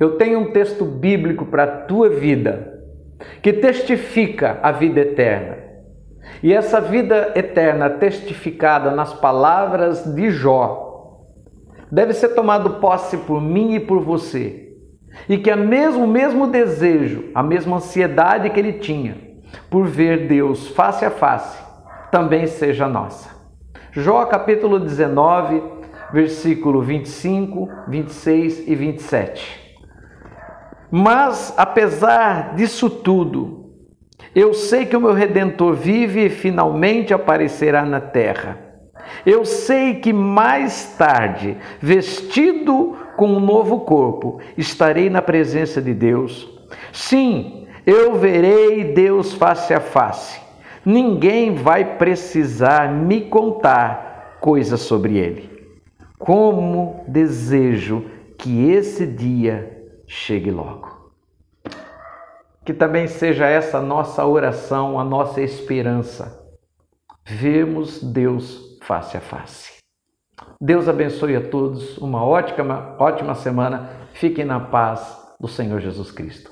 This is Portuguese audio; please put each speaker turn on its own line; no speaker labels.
eu tenho um texto bíblico para a tua vida que testifica a vida eterna. E essa vida eterna testificada nas palavras de Jó deve ser tomado posse por mim e por você. E que a mesmo, o mesmo desejo, a mesma ansiedade que ele tinha por ver Deus face a face, também seja nossa. Jó capítulo 19, versículo 25, 26 e 27. Mas, apesar disso tudo, eu sei que o meu redentor vive e finalmente aparecerá na terra. Eu sei que mais tarde, vestido com um novo corpo, estarei na presença de Deus. Sim, eu verei Deus face a face. Ninguém vai precisar me contar coisas sobre ele. Como desejo que esse dia chegue logo. Que também seja essa nossa oração, a nossa esperança. Vermos Deus face a face. Deus abençoe a todos, uma ótima, ótima semana. Fiquem na paz do Senhor Jesus Cristo.